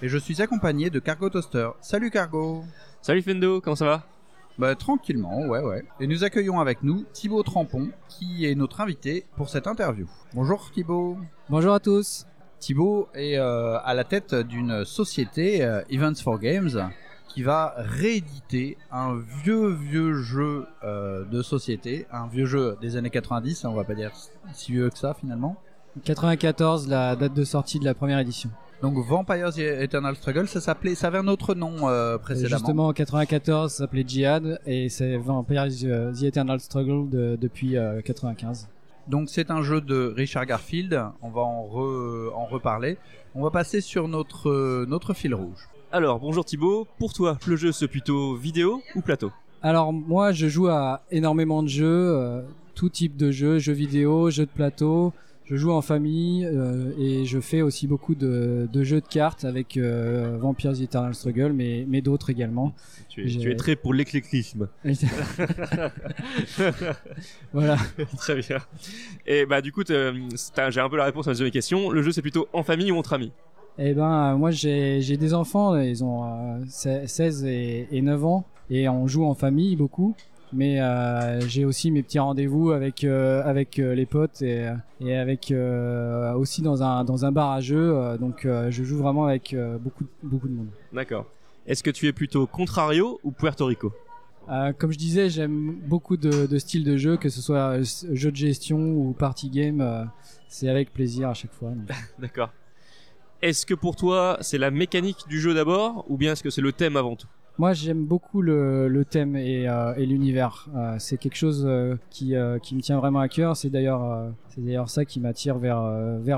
et je suis accompagné de Cargo Toaster. Salut Cargo Salut Fendo, comment ça va? Bah tranquillement, ouais ouais. Et nous accueillons avec nous Thibaut Trampon qui est notre invité pour cette interview. Bonjour Thibaut Bonjour à tous Thibaut est euh, à la tête d'une société, euh, Events for Games, qui va rééditer un vieux vieux jeu euh, de société, un vieux jeu des années 90, on va pas dire si vieux que ça finalement. 94, la date de sortie de la première édition. Donc Vampires The Eternal Struggle, ça s'appelait, ça avait un autre nom euh, précédemment. Justement, en 94, ça s'appelait Jihad et c'est Vampires euh, The Eternal Struggle de- depuis euh, 95. Donc c'est un jeu de Richard Garfield, on va en, re- en reparler. On va passer sur notre, euh, notre fil rouge. Alors, bonjour Thibaut, pour toi, le jeu c'est plutôt vidéo ou plateau? Alors moi, je joue à énormément de jeux, euh, tout type de jeux, jeux vidéo, jeux de plateau. Je joue en famille euh, et je fais aussi beaucoup de, de jeux de cartes avec euh, Vampires Eternal Struggle, mais, mais d'autres également. tu es, tu es très pour l'éclectisme. voilà. très bien. Et bah du coup, j'ai un peu la réponse à ma deuxième question. Le jeu c'est plutôt en famille ou entre amis? Eh ben, moi j'ai des enfants, ils ont euh, se- 16 et, et 9 ans, et on joue en famille beaucoup. Mais euh, j'ai aussi mes petits rendez-vous avec euh, avec euh, les potes et, et avec euh, aussi dans un dans un bar à jeux. euh, donc euh, je joue vraiment avec euh, beaucoup beaucoup de monde. D'accord. Est-ce que tu es plutôt Contrario ou Puerto Rico? Euh, comme je disais, j'aime beaucoup de, de styles de jeu, que ce soit jeu de gestion ou party game. euh, c'est avec plaisir à chaque fois. D'accord. Est-ce que pour toi c'est la mécanique du jeu d'abord ou bien est-ce que c'est le thème avant tout? Moi, j'aime beaucoup le, thème et, euh, l'univers. Euh, c'est quelque chose euh, qui, me tient vraiment à cœur. C'est d'ailleurs, ça qui m'attire vers,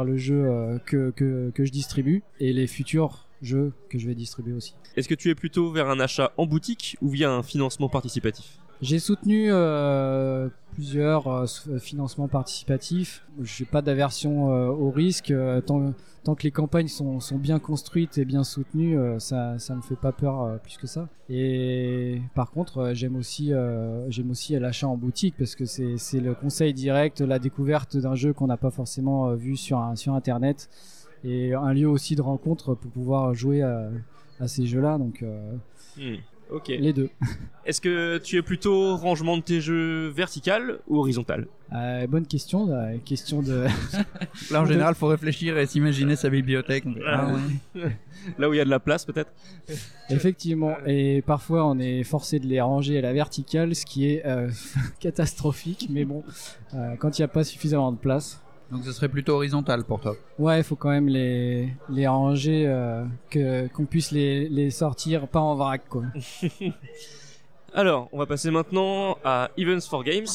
le jeu que je distribue et les futurs jeux que je vais distribuer aussi. Est-ce que tu es plutôt vers un achat en boutique ou via un financement participatif? J'ai soutenu euh, plusieurs euh, financements participatifs. Je n'ai pas d'aversion euh, au risque. euh, tant, tant que les campagnes sont, sont bien construites et bien soutenues, euh, ça ça me fait pas peur euh, plus que ça. Et par contre, j'aime aussi j'aime aussi l'achat en boutique parce que c'est le conseil direct, la découverte d'un jeu qu'on n'a pas forcément vu sur un, sur internet et un lieu aussi de rencontre pour pouvoir jouer à, à ces jeux-là. Donc Hmm, Ok. les deux. Est-ce que tu es plutôt rangement de tes jeux vertical ou horizontal? Euh, bonne question, euh, question de. Là en général, faut réfléchir et s'imaginer sa bibliothèque. Ah ouais. Là où il y a de la place peut-être? Effectivement, et parfois on est forcé de les ranger à la verticale, ce qui est euh, catastrophique, mais bon, euh, quand il n'y a pas suffisamment de place. Donc ce serait plutôt horizontal pour toi. Ouais, il faut quand même les, les ranger, euh, que qu'on puisse les, les sortir pas en vrac, quoi. Alors, on va passer maintenant à Events for Games.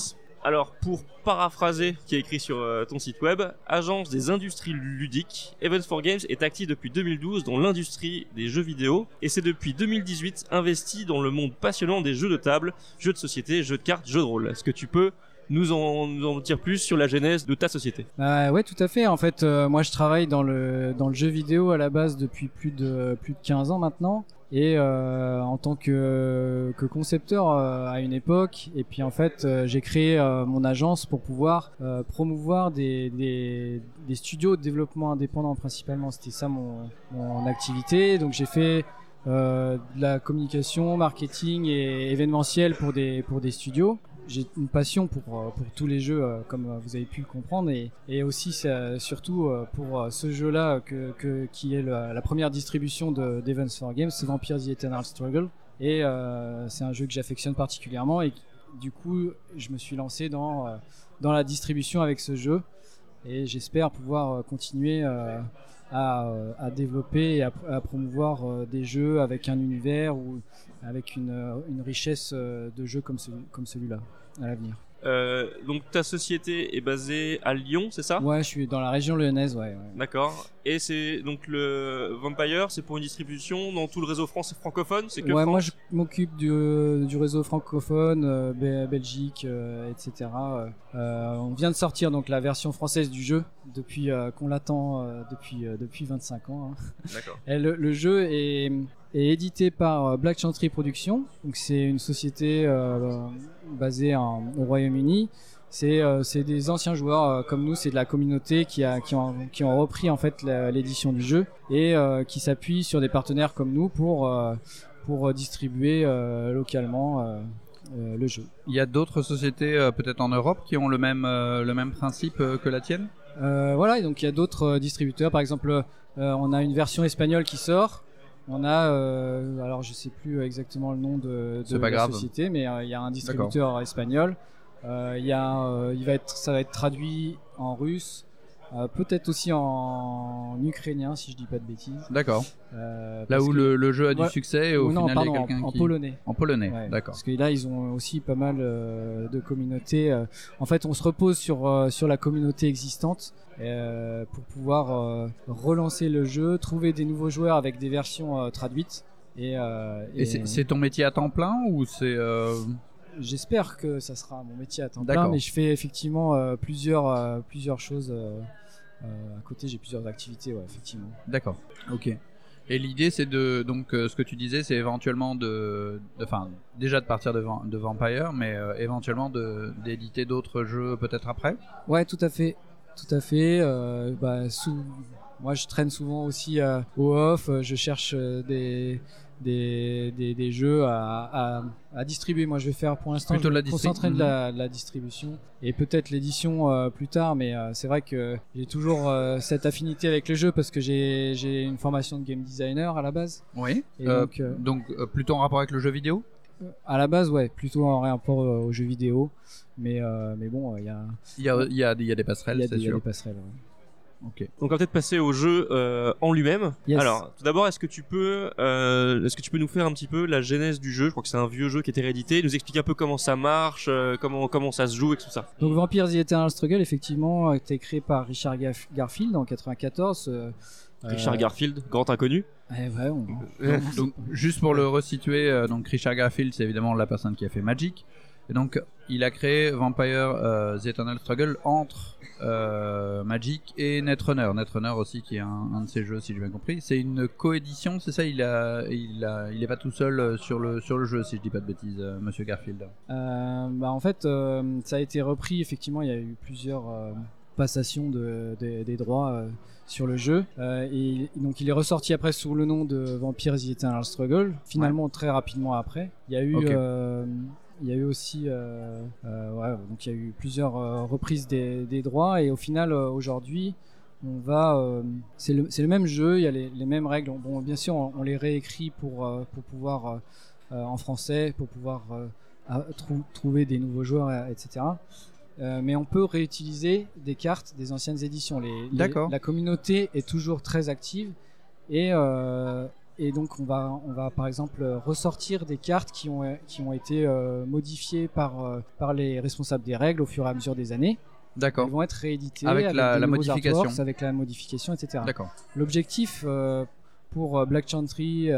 Alors, pour paraphraser ce qui est écrit sur euh, ton site web, agence des industries ludiques, Events for Games est active depuis 2012 dans l'industrie des jeux vidéo et c'est depuis 2018 investi dans le monde passionnant des jeux de table, jeux de société, jeux de cartes, jeux de rôle. Est-ce que tu peux nous en, nous dire plus sur la genèse de ta société Bah ouais, tout à fait. En fait, euh, moi je travaille dans le dans le jeu vidéo à la base depuis plus de plus de 15 ans maintenant et euh, en tant que que concepteur euh, à une époque et puis en fait euh, j'ai créé euh, mon agence pour pouvoir euh, promouvoir des, des studios de développement indépendant principalement. C'était ça mon mon activité. Donc j'ai fait euh, de la communication, marketing et événementiel pour des pour des studios j'ai une passion pour euh, pour tous les jeux euh, comme euh, vous avez pu le comprendre et et aussi surtout pour ce jeu là que, que qui est la, première distribution de d'Events for Games Vampire The Eternal Struggle et c'est un jeu que j'affectionne particulièrement et du coup je me suis lancé dans dans la distribution avec ce jeu et j'espère pouvoir continuer à, euh, à développer et à, pr- à promouvoir euh, des jeux avec un univers ou avec une, euh, richesse de jeux comme celui-là à l'avenir. Euh, donc ta société est basée à Lyon, c'est ça? Ouais, je suis dans la région lyonnaise, ouais. ouais. D'accord. Et c'est donc le Vampire, c'est pour une distribution dans tout le réseau France francophone, c'est que ouais, France? moi je m'occupe du, euh, du réseau francophone, euh, Be- Belgique, euh, etc. On vient de sortir donc la version française du jeu depuis qu'on l'attend depuis depuis 25 ans. hein. D'accord. Et le, le jeu est, est édité par euh, Black Chantry Productions. Donc c'est une société euh, basée en- au Royaume-Uni. C'est euh, c'est des anciens joueurs euh, comme nous, c'est de la communauté qui, a, qui, ont, qui ont repris en fait la- l'édition du jeu et euh, qui s'appuie sur des partenaires comme nous pour, pour distribuer localement le jeu. Il y a d'autres sociétés, peut-être en Europe, qui ont le même, le même principe que la tienne? Voilà, et donc il y a d'autres distributeurs. Par exemple, on a une version espagnole qui sort. On a, euh, alors je sais plus exactement le nom de, de la grave. société, mais euh, il y a un distributeur espagnol. Euh, Il y a, euh, il va être, ça va être traduit en russe, euh, peut-être aussi en ukrainien si je dis pas de bêtises. D'accord. Euh, Là où que- le, le jeu a du succès et au non, final pardon, il y a en, quelqu'un en qui... polonais. En polonais, Ouais, d'accord. Parce que là, ils ont aussi pas mal euh, de communautés. En fait, on se repose sur sur la communauté existante pour pouvoir relancer le jeu, trouver des nouveaux joueurs avec des versions traduites. Et, Et, c'est ton métier à temps plein ou c'est... j'espère que ça sera mon métier à temps plein, mais je fais effectivement euh, plusieurs euh, plusieurs choses euh, à côté. J'ai plusieurs activités, ouais, effectivement. D'accord. Ok. Et l'idée, c'est de donc euh, ce que tu disais, c'est éventuellement de, enfin, déjà de partir de, Van- de Vampire, mais euh, éventuellement d'éditer d'autres jeux peut-être après? Ouais, tout à fait, tout à fait. Euh, bah, sous... Moi, je traîne souvent aussi euh, au off. euh, Je cherche euh, des des, des, des jeux à, à, à distribuer. Moi, je vais faire pour l'instant, je vais me concentrer de la, de la distribution et peut-être l'édition euh, plus tard. Mais euh, c'est vrai que j'ai toujours euh, cette affinité avec le jeu parce que j'ai une formation de game designer à la base. Oui. Et donc, donc plutôt en rapport avec le jeu vidéo? à la base, ouais, plutôt en rapport aux jeux vidéo. Mais mais bon, il y a Il y a, y a, y a des passerelles, c'est des, il y a sûr. des passerelles. ouais. Donc on va peut-être passer au jeu euh, en lui-même. Yes. Alors, tout d'abord, est-ce que tu peux, euh, est-ce que tu peux nous faire un petit peu la genèse du jeu? Je crois que c'est un vieux jeu qui était réédité. Nous expliquer un peu comment ça marche, euh, comment comment ça se joue et tout ça. Donc Vampire The Eternal Struggle, effectivement, a été créé par Richard Gaff- Garfield en 94. euh, Richard euh, Garfield, grand inconnu. eh ouais, on- Donc, donc, juste pour le resituer, euh, donc Richard Garfield, c'est évidemment la personne qui a fait Magic. Et donc, il a créé Vampire euh, The Eternal Struggle entre euh, Magic et Netrunner. Netrunner aussi, qui est un, un de ses jeux, si j'ai bien compris. C'est une coédition, c'est ça? Il a, il a, il est pas tout seul euh, sur le sur le jeu, si je dis pas de bêtises, euh, Monsieur Garfield. Euh, bah, en fait, ça a été repris. Effectivement, il y a eu plusieurs passations de, de- des droits euh, sur le jeu. Euh, et donc, il est ressorti après sous le nom de Vampire The Eternal Struggle. Finalement, très rapidement après, il y a eu. Euh, il y a eu aussi, euh, euh, ouais, donc il y a eu plusieurs euh, reprises des, des droits et au final aujourd'hui, on va, c'est le, même jeu, il y a les, les mêmes règles. Bon, bien sûr, on, on les réécrit pour pour pouvoir en français, pour pouvoir trou- trouver des nouveaux joueurs, etc. Euh, mais on peut réutiliser des cartes des anciennes éditions. Les, les- D'accord. La communauté est toujours très active et euh, et donc on va on va par exemple ressortir des cartes qui ont qui ont été euh, modifiées par euh, par les responsables des règles au fur et à mesure des années. D'accord. Elles vont être rééditées Avec la- modification. artworks, avec la modification, etc. D'accord. L'objectif euh, pour Black Chantry,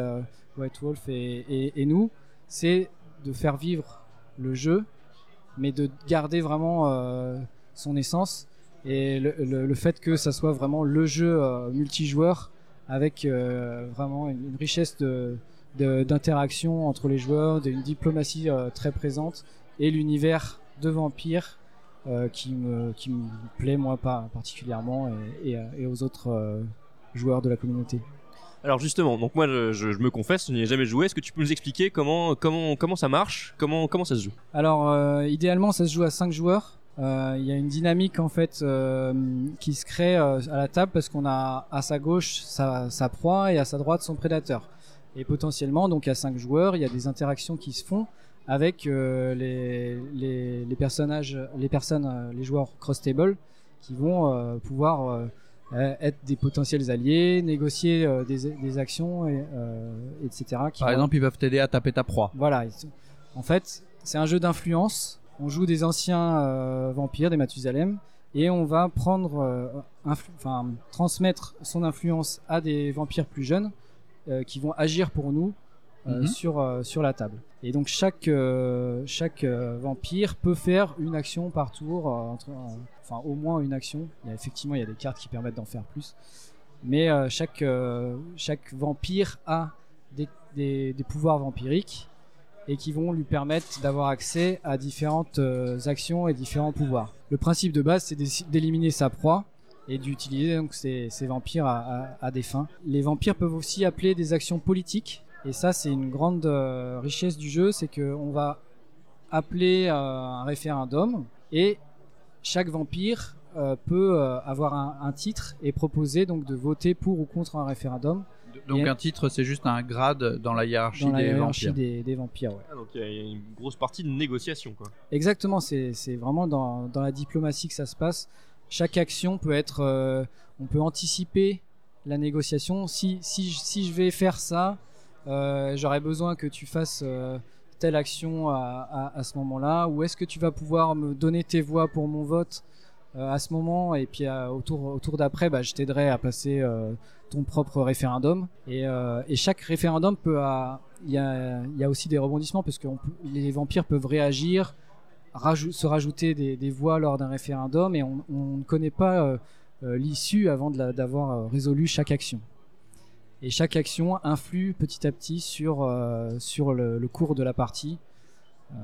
White Wolf et, et- et nous, c'est de faire vivre le jeu, mais de garder vraiment son essence et le, le- le fait que ça soit vraiment le jeu multijoueur avec euh, vraiment une, une richesse de d'interaction entre les joueurs, d'une diplomatie euh, très présente et l'univers de vampire euh, qui me qui me plaît moi pas particulièrement et, et, et aux autres euh, joueurs de la communauté. Alors justement, donc moi je, je- je me confesse, je n'y ai jamais joué. Est-ce que tu peux nous expliquer comment comment comment ça marche, comment comment ça se joue? Alors idéalement ça se joue à 5 joueurs. Euh, Il y a une dynamique en fait euh, qui se crée euh, à la table parce qu'on a à sa gauche sa, sa proie et à sa droite son prédateur. Et potentiellement donc à 5 joueurs il y a des interactions qui se font avec les, les, les personnages, les personnes, les joueurs cross table qui vont pouvoir être des potentiels alliés, négocier des, des actions et, etc. qui Par vont- exemple, ils peuvent t'aider à taper ta proie. voilà. En fait, c'est un jeu d'influence on joue des anciens euh, vampires, des Mathusalem, et on va prendre, euh, enfin, transmettre son influence à des vampires plus jeunes euh, qui vont agir pour nous Mhm. sur, sur la table. Et donc chaque, chaque vampire peut faire une action par tour, entre, enfin au moins une action. Il y a, effectivement, il y a des cartes qui permettent d'en faire plus. Mais chaque, chaque vampire a des, des, des pouvoirs vampiriques et qui vont lui permettre d'avoir accès à différentes euh, actions et différents pouvoirs. Le principe de base, c'est d'é- d'éliminer sa proie et d'utiliser donc ces, vampires à, des fins. Les vampires peuvent aussi appeler des actions politiques et ça, c'est une grande euh, richesse du jeu, c'est que on va appeler euh, un référendum et chaque vampire peut avoir un, un titre et proposer donc de voter pour ou contre un référendum Donc Et- un titre, c'est juste un grade dans la hiérarchie dans la des hiérarchie vampires. des, des vampires. ouais. Ah, donc il y a une grosse partie de négociation, quoi. Exactement, c'est c'est vraiment dans, dans la diplomatie que ça se passe. Chaque action peut être, euh, on peut anticiper la négociation. Si, si, je- si je vais faire ça, euh, j'aurais besoin que tu fasses euh, telle action à, à, à ce moment-là, ou est-ce que tu vas pouvoir me donner tes voix pour mon vote euh, à ce moment, et puis euh, au tour, au tour d'après, bah, je t'aiderai à passer euh, ton propre référendum. Et, euh, chaque référendum peut, il y a, aussi des rebondissements parce que les vampires peuvent réagir, se rajouter des, voix lors d'un référendum, et on, ne connaît pas euh, euh, l'issue avant d'avoir euh, résolu chaque action. Et chaque action influe petit à petit sur, euh, sur le cours de la partie. Euh,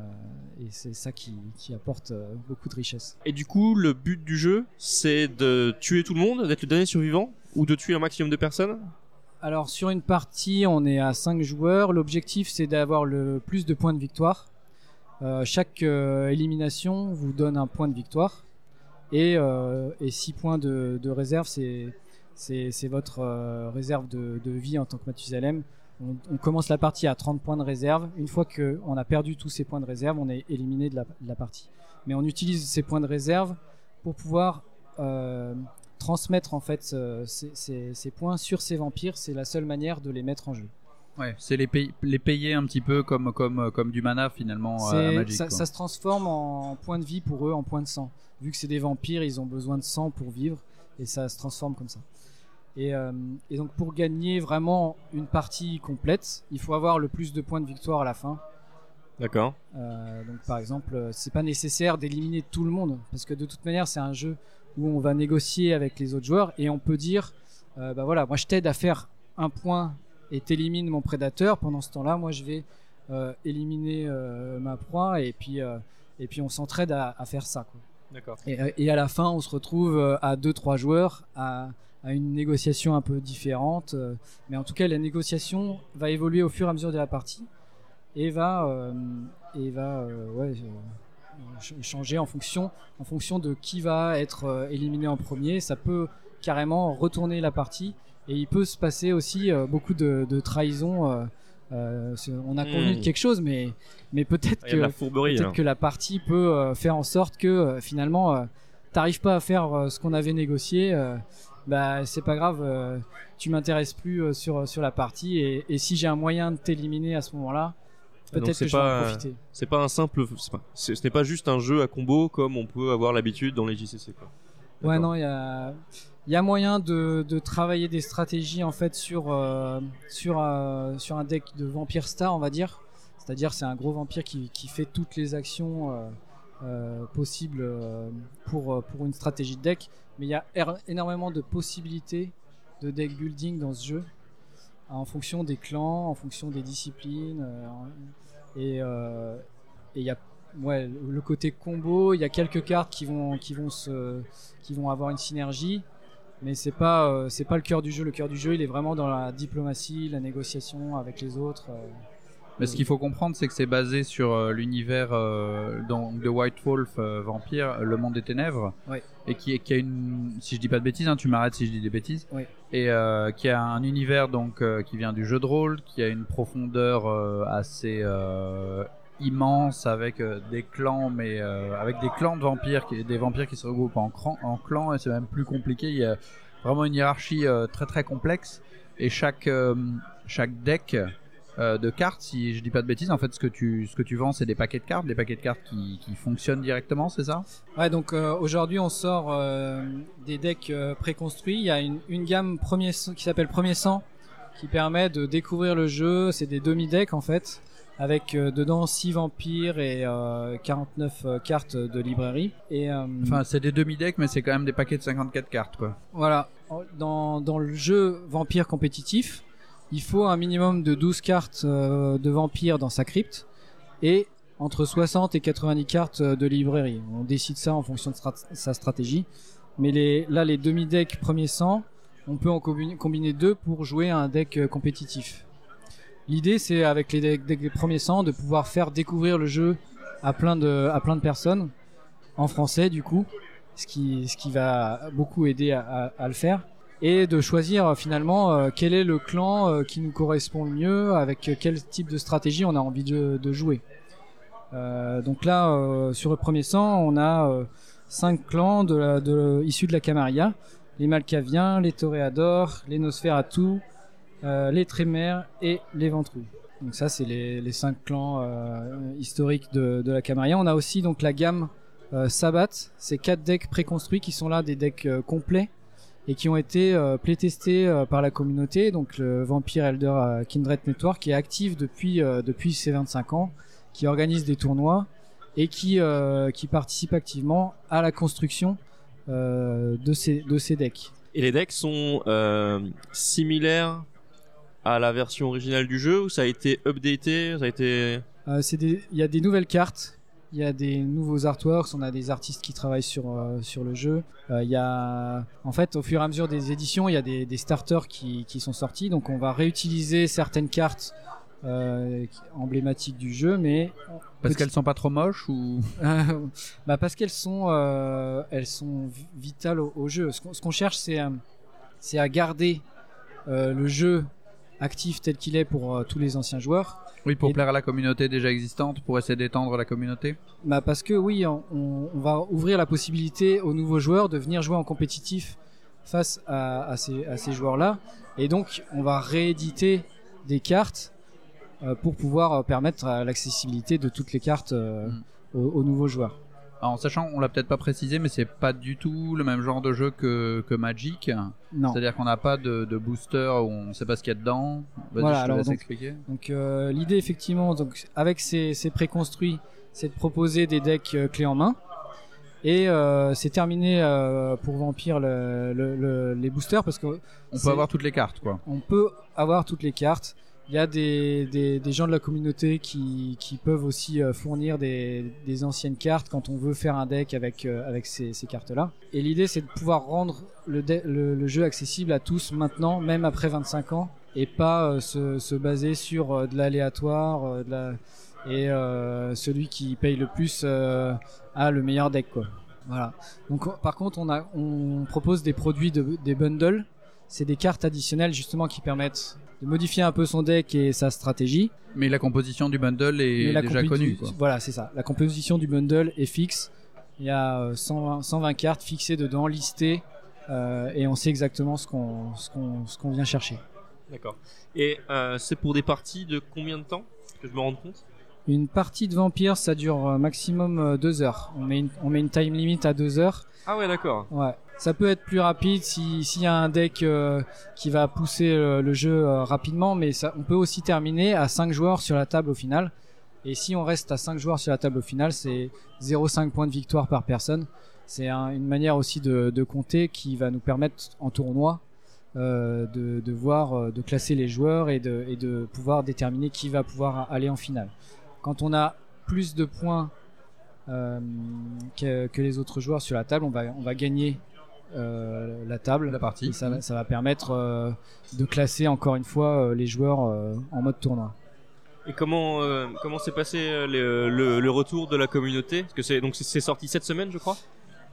et c'est ça qui, qui apporte euh, beaucoup de richesse. Et du coup, le but du jeu, c'est de tuer tout le monde, d'être le dernier survivant, ou de tuer un maximum de personnes? Alors sur une partie, on est à 5 joueurs. L'objectif c'est d'avoir le plus de points de victoire. Euh, chaque euh, élimination vous donne un point de victoire. Et, euh, et 6 points de, de réserve, c'est votre réserve de, de vie en tant que Mathusalem. On, on commence la partie à 30 points de réserve. Une fois qu'on a perdu tous ces points de réserve, on est éliminé de la, de la partie. Mais on utilise ces points de réserve pour pouvoir euh, transmettre en fait ce- ces, ces- ces points sur ces vampires. C'est la seule manière de les mettre en jeu. Ouais, c'est les, les payer un petit peu comme, comme, comme du mana finalement à Magic. ça, ça se transforme en points de vie pour eux, en points de sang. Vu que c'est des vampires, ils ont besoin de sang pour vivre et ça se transforme comme ça. Et, euh, et donc pour gagner vraiment une partie complète, il faut avoir le plus de points de victoire à la fin. D'accord. Euh, donc par exemple, euh, c'est pas nécessaire d'éliminer tout le monde parce que de toute manière, c'est un jeu où on va négocier avec les autres joueurs et on peut dire, euh, bah voilà, moi je t'aide à faire un point et t'élimines mon prédateur. Pendant ce temps-là, moi je vais euh, éliminer euh, ma proie et puis euh, et puis on s'entraide à, à faire ça. Quoi. D'accord. Et, et à la fin, on se retrouve à deux trois joueurs à, à une négociation un peu différente, euh, mais en tout cas la négociation va évoluer au fur et à mesure de la partie et va euh, et va euh, ouais, euh, changer en fonction en fonction de qui va être éliminé en premier. Ça peut carrément retourner la partie et il peut se passer aussi beaucoup de, de trahison. euh, c'est- on a convenu Hmm. de quelque chose, mais mais peut-être Il y a de la que. Peut-être là. que la partie peut euh, faire en sorte que euh, finalement euh, t'arrives pas à faire ce qu'on avait négocié. Euh, bah c'est pas grave, euh, tu m'intéresses plus euh, sur sur la partie et, et si j'ai un moyen de t'éliminer à ce moment-là, peut-être que je vais en profiter. C'est pas un simple. pas- Ce n'est pas juste un jeu à combo comme on peut avoir l'habitude dans les JCC. Quoi. Ouais non, il y a y a moyen de, de travailler des stratégies en fait sur euh, sur euh, sur un deck de vampire star on va dire. C'est-à-dire c'est un gros vampire qui, qui fait toutes les actions euh, euh, possibles euh, pour euh, pour une stratégie de deck. Mais il y a er- énormément de possibilités de deck building dans ce jeu en fonction des clans, en fonction des disciplines euh, et euh, et il y a ouais le côté combo. Il y a quelques cartes qui vont qui vont se qui vont avoir une synergie mais c'est pas euh, c'est pas le cœur du jeu le cœur du jeu il est vraiment dans la diplomatie la négociation avec les autres euh. Mais ce qu'il faut comprendre, c'est que c'est basé sur l'univers de White Wolf Vampire, le monde des ténèbres, Ouais. Et qui, qui a une, si je dis pas de bêtises, hein, tu m'arrêtes si je dis des bêtises, Ouais. et euh, qui a un univers donc euh, qui vient du jeu de rôle, qui a une profondeur euh, assez euh, immense avec euh, des clans, mais euh, avec des clans de vampires, qui, des vampires qui se regroupent en, cran- en clans, et c'est même plus compliqué. Il y a vraiment une hiérarchie très très complexe, et chaque chaque deck euh, de cartes, si je dis pas de bêtises. En fait, ce que tu, ce que tu vends, c'est des paquets de cartes, des paquets de cartes qui, qui fonctionnent directement, c'est ça? Ouais, donc euh, aujourd'hui on sort euh, des decks préconstruits. Il y a une, une gamme premier qui s'appelle Premier Sang qui permet de découvrir le jeu. C'est des demi-decks en fait, avec dedans 6 vampires et euh, 49 euh, cartes de librairie. Et Enfin, c'est des demi-decks, mais c'est quand même des paquets de 54 cartes, quoi. voilà, dans, dans le jeu vampire compétitif, il faut un minimum de 12 cartes euh, de vampires dans sa crypte et entre 60 et 90 cartes euh, de librairie. On décide ça en fonction de sa stratégie. Mais là, les demi-decks premier sang, on peut en combiner, deux pour jouer un deck euh, compétitif. L'idée, c'est avec les decks, des premiers sang de pouvoir faire découvrir le jeu à plein de, à personnes en français, du coup, ce qui, va beaucoup aider à, à- à le faire et de choisir euh, finalement euh, quel est le clan euh, qui nous correspond le mieux, avec quel type de stratégie on a envie de, jouer. Donc là, sur le premier sang, on a cinq clans issus de la Camarilla les Malkaviens, les Toréadors, les Nosferatu, les Trémères et les Ventrouilles. Donc ça, c'est les, les cinq clans historiques de, la Camarilla. On a aussi donc la gamme Sabbat, c'est quatre decks préconstruits qui sont là des decks complets et qui ont été euh, playtestés euh, par la communauté. Donc le Vampire Elder euh, Kindred Network qui est actif depuis euh, depuis ses 25 ans, qui organise des tournois et qui qui participe activement à la construction de ces de ces decks. Et les decks sont similaires à la version originale du jeu ou ça a été updaté, ça a été il y a des nouvelles cartes, il y a des nouveaux artworks, on a des artistes qui travaillent sur euh, sur le jeu. Euh, Il y a, en fait, au fur et à mesure des éditions, il y a des, des starters qui qui sont sortis, donc on va réutiliser certaines cartes euh, emblématiques du jeu, mais Parce qu'elles sont pas trop moches ou? Bah parce qu'elles sont elles sont vi- vitales au, au jeu. Ce qu'on cherche, c'est c'est à garder le jeu actif tel qu'il est pour euh, tous les anciens joueurs. Oui, pour Et- plaire à la communauté déjà existante, pour essayer d'étendre la communauté. Bah parce que oui, on, va ouvrir la possibilité aux nouveaux joueurs de venir jouer en compétitif face à, à ces, à ces joueurs-là. Et donc, on va rééditer des cartes euh, pour pouvoir euh, permettre l'accessibilité de toutes les cartes euh, Mm. aux, aux nouveaux joueurs. Alors, en sachant, on l'a peut-être pas précisé, mais c'est pas du tout le même genre de jeu que, que Magic. Non. C'est-à-dire qu'on n'a pas de, de booster où on sait pas ce qu'il y a dedans. Vas-y, Voilà, je te alors laisse donc- expliquer. Donc euh, l'idée effectivement, donc avec ces, ces préconstruits, c'est de proposer des decks euh, clés en main. Et euh, c'est terminé euh, pour Vampire le- le- le- les boosters parce que On peut avoir toutes les cartes, quoi. on peut avoir toutes les cartes. Il y a des, gens de la communauté qui, peuvent aussi euh, fournir des, anciennes cartes quand on veut faire un deck avec, euh, ces, cartes-là. Et l'idée, c'est de pouvoir rendre le, jeu accessible à tous maintenant, même après 25 ans, et pas euh, se, se baser sur de l'aléatoire, et celui qui paye le plus a le meilleur deck, quoi. Voilà. Donc, par contre, on, propose des produits, de, des bundles. C'est des cartes additionnelles justement qui permettent de modifier un peu son deck et sa stratégie. Mais la composition du bundle est déjà connue, quoi. Voilà, c'est ça. La composition du bundle est fixe. Il y a euh, 120, 120 cartes fixées dedans, listées, euh, et on sait exactement ce qu'on ce qu'on ce qu'on vient chercher. D'accord. Et euh, c'est pour des parties de combien de temps que je me rende compte? Une partie de vampire, ça dure euh, maximum euh, deux heures. On met une, on met une time limit à deux heures. Ah ouais, d'accord. Ouais. Ça peut être plus rapide si s'il y a un deck euh, qui va pousser euh, le jeu euh, rapidement, mais on peut aussi terminer à 5 joueurs sur la table au final. Et si on reste à 5 joueurs sur la table au final, c'est 0,5 points de victoire par personne. C'est un- une manière aussi de, compter qui va nous permettre en tournoi de, voir, de classer les joueurs et de, pouvoir déterminer qui va pouvoir aller en finale. Quand on a plus de points que, que les autres joueurs sur la table, on va, on va gagner euh, la table. La partie. Et ça, va- ça va permettre euh, de classer encore une fois euh, les joueurs euh, en mode tournoi. Et comment euh, comment s'est passé euh, le, le, le retour de la communauté? Parce que c'est donc c'est sorti cette semaine, je crois?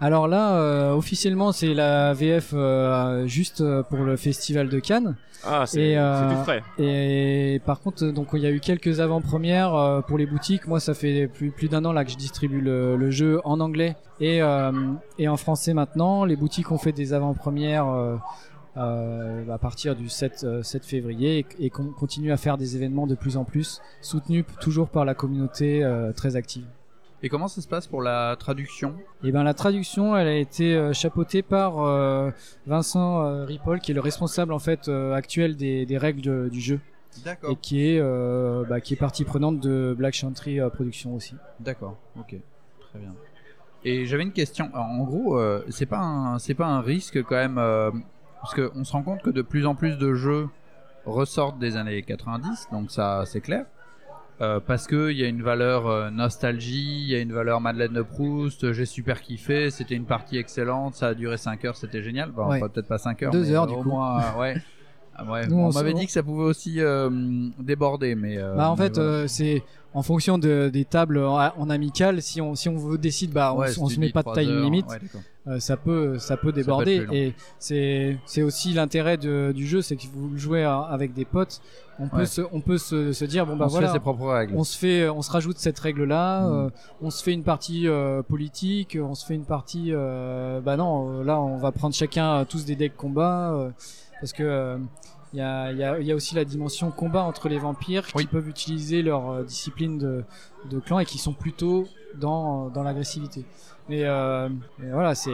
Alors là, euh, officiellement, c'est la VF euh, juste euh, pour le festival de Cannes. Ah, c'est euh, tout frais. Et par contre, donc il y a eu quelques avant-premières euh, pour les boutiques. Moi, ça fait plus plus d'un an là que je distribue le, le jeu en anglais et euh, et en français maintenant. Les boutiques ont fait des avant-premières à partir du 7, euh, 7 février et, et qu'on continue à faire des événements de plus en plus soutenus toujours par la communauté très active. Et comment ça se passe pour la traduction? Et ben la traduction, elle a été euh, chapeautée par euh, Vincent euh, Ripoll, qui est le responsable en fait euh, actuel des, des règles de- du jeu et D'accord. qui est euh, bah, qui est partie prenante de Black Chantry Productions aussi. D'accord. Ok. Très bien. Et j'avais une question. Alors, en gros, c'est pas un, c'est pas un risque quand même, parce que on se rend compte que de plus en plus de jeux ressortent des années 90, donc ça, c'est clair. Euh, parce que il y a une valeur euh, nostalgie, il y a une valeur Madeleine de Proust. J'ai super kiffé, c'était une partie excellente, ça a duré 5 heures, c'était génial. Bon, Ouais. peut-être pas 5 heures, Deux mais heures, euh, du au coup. moins, euh, ouais. Ah, ouais. Nous, on on m'avait dit que ça pouvait aussi euh, déborder, mais. euh, bah en mais fait, voilà. euh, c'est en fonction de, des tables en, en amical. Si on si on veut décide, bah on, Ouais, on se met pas de time heures, limit. ouais, d'accord. Euh, ça peut ça peut déborder et c'est c'est aussi l'intérêt du jeu, c'est que vous le jouez avec des potes. On peut se on peut se, se dire bon bah on se fait ses propres règles. on se fait on se rajoute cette règle là Mm. on se fait une partie politique on se fait une partie bah non là on va prendre chacun tous des decks combat parce que euh, il y, a, il y, a, il y a aussi la dimension combat entre les vampires Oui. qui peuvent utiliser leur euh, discipline de, de clan et qui sont plutôt dans, dans l'agressivité mais, euh, mais voilà c'est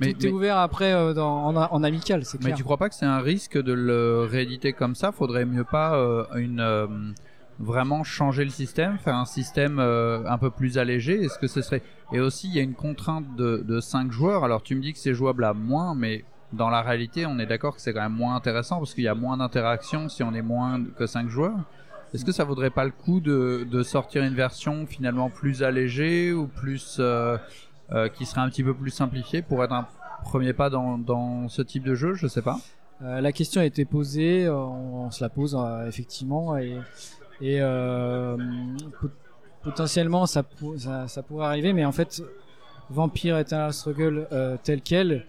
Mais- tout mais- est ouvert après euh, dans, en, en amical c'est Mais clair tu crois pas que c'est un risque de le rééditer comme ça? Faudrait mieux pas euh, une euh, vraiment changer le système, faire un système euh, un peu plus allégé? Est-ce que ce serait Et aussi, il y a une contrainte de, de 5 joueurs. Alors tu me dis que c'est jouable à moins, mais dans la réalité, on est d'accord que c'est quand même moins intéressant parce qu'il y a moins d'interactions si on est moins que 5 joueurs. Est-ce que ça vaudrait pas le coup de, de sortir une version finalement plus allégée ou plus euh, euh, qui serait un petit peu plus simplifiée pour être un premier pas dans, dans ce type de jeu? Je sais pas. Euh, la question a été posée, on, se la pose effectivement, et, et pot- potentiellement ça, ça, ça pourrait arriver, mais en fait, Vampire Eternal Struggle tel quel,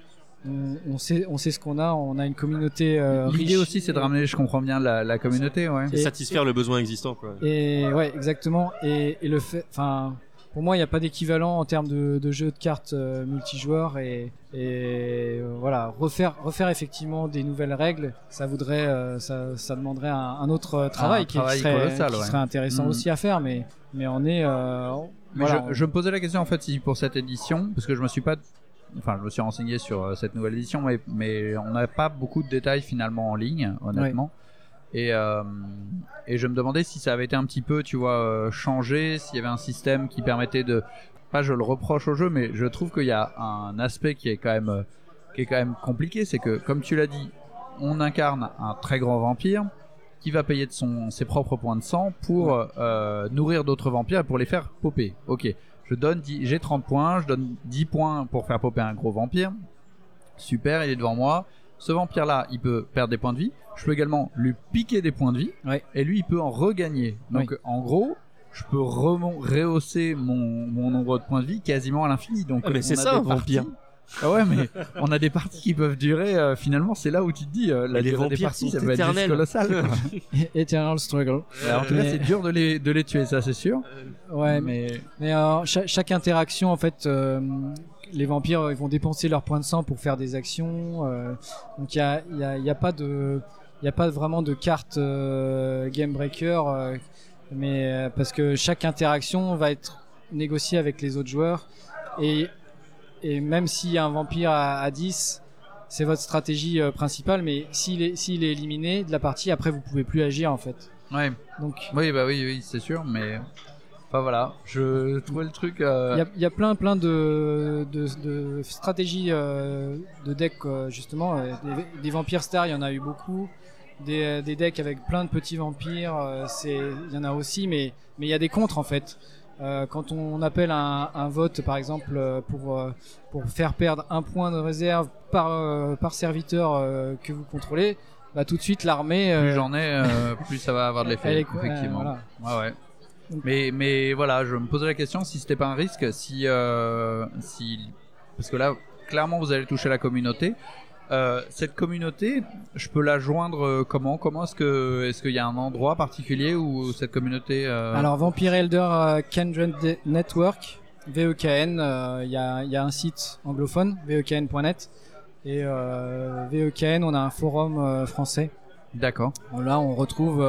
on, on sait, on sait ce qu'on a, on a une communauté euh, L'idée aussi, c'est de ramener, je comprends bien, la, la communauté, ouais. Et satisfaire le besoin existant, quoi. Et ouais, exactement. Et, et le fait, enfin, pour moi, il n'y a pas d'équivalent en termes de, de jeu de cartes euh, multijoueurs et, et euh, voilà, refaire, refaire effectivement des nouvelles règles, ça voudrait, euh, ça, ça demanderait un, un autre travail, Un qui, travail serait, colossal, qui ouais. serait intéressant Mhm. aussi à faire, mais mais on est, euh, Mais voilà, je, je me posais la question en fait si pour cette édition, parce que je me suis pas, enfin je me suis renseigné sur euh, cette nouvelle édition, mais, mais on n'a pas beaucoup de détails finalement en ligne, honnêtement. Et, euh, et je me demandais si ça avait été un petit peu, tu vois, euh, changé, s'il y avait un système qui permettait de, pas je le reproche au jeu, mais je trouve qu'il y a un aspect qui est quand même, qui est quand même compliqué, c'est que comme tu l'as dit, on incarne un très grand vampire qui va payer de son, ses propres points de sang pour euh, nourrir d'autres vampires et pour les faire popper. Ok, je donne 10 j'ai 30 points, je donne 10 points pour faire popper un gros vampire. Super, il est devant moi. Ce vampire là, il peut perdre des points de vie. Je peux également lui piquer des points de vie et lui il peut en regagner. Donc en gros, je peux rehausser mon, mon nombre de points de vie quasiment à l'infini. Donc Ah, mais on c'est a ça, des un vampire. parties- Ah ouais, mais on a des parties qui peuvent durer. euh, finalement, c'est là où tu te dis euh, la les durée des vampires parties, sont ça peut être juste colossal. Eternal Struggle. Alors, en tout cas, c'est dur de les, de les tuer, ça c'est sûr. Ouais, mais Mais euh, cha- chaque interaction, en fait, euh, les vampires ils vont dépenser leurs points de sang pour faire des actions. euh, donc il y a, il y, a, y a pas de, il y a pas vraiment de carte euh, game breaker, euh, mais euh, parce que chaque interaction va être négociée avec les autres joueurs et et même s'il y a un vampire à, à 10 c'est votre stratégie euh, principale, mais s'il est, s'il est éliminé de la partie, après vous pouvez plus agir en fait. ouais, Donc oui, bah oui, oui, c'est sûr, mais enfin voilà, je trouvais le truc. euh, Il y, a, il y a plein plein de, de, de stratégies euh, de decks euh, justement. Des, des vampires stars, il y en a eu beaucoup. Des, des decks avec plein de petits vampires, c'est il y en a aussi, mais mais il y a des contres en fait. Euh, quand on appelle un, un vote par exemple euh, pour euh, pour faire perdre un point de réserve par par serviteur que vous contrôlez, bah tout de suite l'armée. plus j'en ai, plus ça va avoir de l'effet, effectivement. voilà. Ouais, Mais, mais voilà, je me posais la question si c'était pas un risque, si, euh, si, parce que là, clairement, vous allez toucher la communauté. Euh, cette communauté, je peux la joindre euh, comment? Comment est-ce que, est-ce qu'il y a un endroit particulier où cette communauté euh, Alors Vampire Elder Kindred Network, VEKN, euh, il y, a, y a un site anglophone, vekn.net, Et VEKN, on a un forum français. D'accord. Là, on retrouve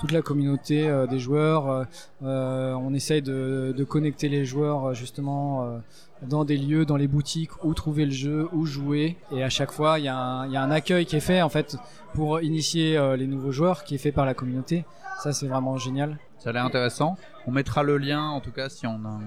toute la communauté des joueurs. on essaye de, de connecter les joueurs justement dans des lieux, dans les boutiques où trouver le jeu, où jouer. Et à chaque fois, il y, a un- il y a un accueil qui est fait en fait pour initier euh, les nouveaux joueurs, qui est fait par la communauté. Ça, c'est vraiment génial. Ça a l'air intéressant. On mettra le lien, en tout cas, si on a,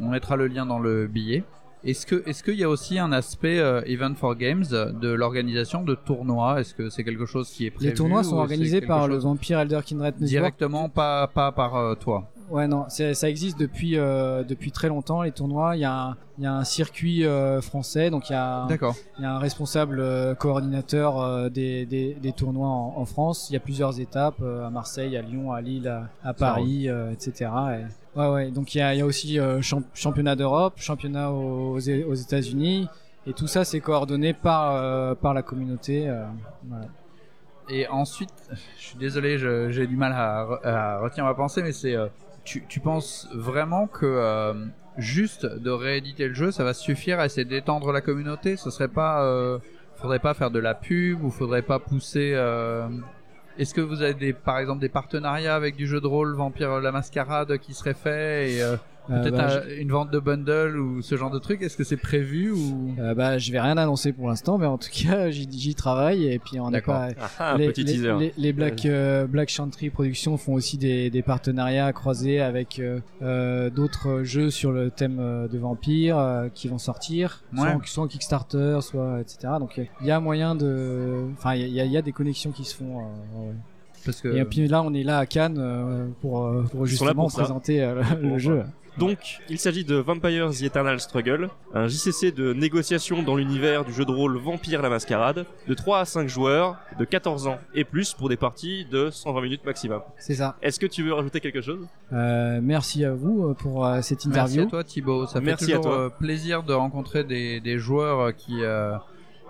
on mettra le lien dans le billet. Est-ce que, est-ce qu'il y a aussi un aspect euh, Event for Games de l'organisation de tournois? Est-ce que c'est quelque chose qui est prévu les tournois sont organisés par le chose Vampire Elder Kindred Network? directement, pas, pas par euh, toi? Ouais, non, ça existe depuis euh, depuis très longtemps les tournois. Il y a un, il y a un circuit euh, français, donc il y a D'accord. il y a un responsable euh, coordinateur des, des, des tournois en, en France. Il y a plusieurs étapes à Marseille, à Lyon, à Lille, à, à Paris, etc. Et, ouais, ouais. Donc il y a, il y a aussi champ- championnat d'Europe, championnat aux, aux États-Unis, et tout ça c'est coordonné par par la communauté. voilà. Et ensuite, je suis désolé, j'ai du mal à, à retenir ma pensée, mais c'est, tu, penses vraiment que euh, juste de rééditer le jeu, ça va suffire à essayer d'étendre la communauté? Ce serait pas, euh, faudrait pas faire de la pub ou faudrait pas pousser euh, Est-ce que vous avez des, par exemple des partenariats avec du jeu de rôle Vampire la Mascarade qui serait fait peut-être bah, un- une vente de bundle ou ce genre de truc Est-ce que c'est prévu ou? Euh, bah, je vais rien annoncer pour l'instant, mais en tout cas, j'y travaille et puis on D'accord. pas. Ah, ah, un les, petit les- teaser. les- les Black euh, Black Chantry Productions font aussi des, des partenariats croisés avec euh, euh, d'autres jeux sur le thème euh, de vampires euh, qui vont sortir, soit, en, soit en Kickstarter, soit etc. Donc euh, il y a moyen de, enfin il y a, il y a des connexions qui se font. euh, ouais. parce que Et puis là, on est là à Cannes euh, pour, euh, justement pour présenter euh, le, le jeu. Donc, il s'agit de Vampire The Eternal Struggle, un JCC de négociation dans l'univers du jeu de rôle Vampire la Mascarade, de 3 à 5 joueurs, de 14 ans et plus pour des parties de 120 minutes maximum. C'est ça. Est-ce que tu veux rajouter quelque chose? Euh, merci à vous euh, pour euh, cette Merci interview. à toi Thibaut, ça Merci fait à toujours toi. euh, plaisir de rencontrer des, des joueurs qui euh,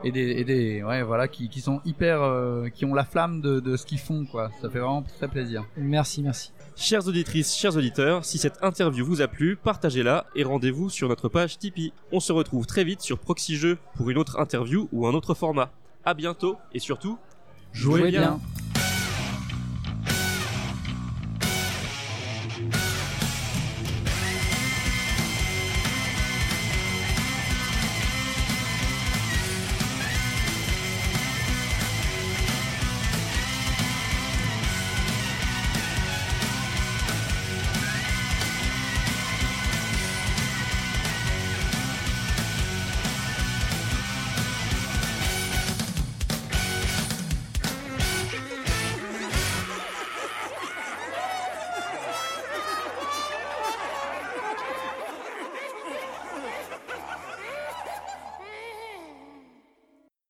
et des, et des ouais voilà qui, qui sont hyper euh, qui ont la flamme de, de ce qu'ils font quoi. Ça fait vraiment très plaisir. Merci, merci. Chères auditrices, chers auditeurs, si cette interview vous a plu, partagez-la et rendez-vous sur notre page Tipeee. On se retrouve très vite sur Proxy Jeux pour une autre interview ou un autre format. À bientôt et surtout, Jouez bien.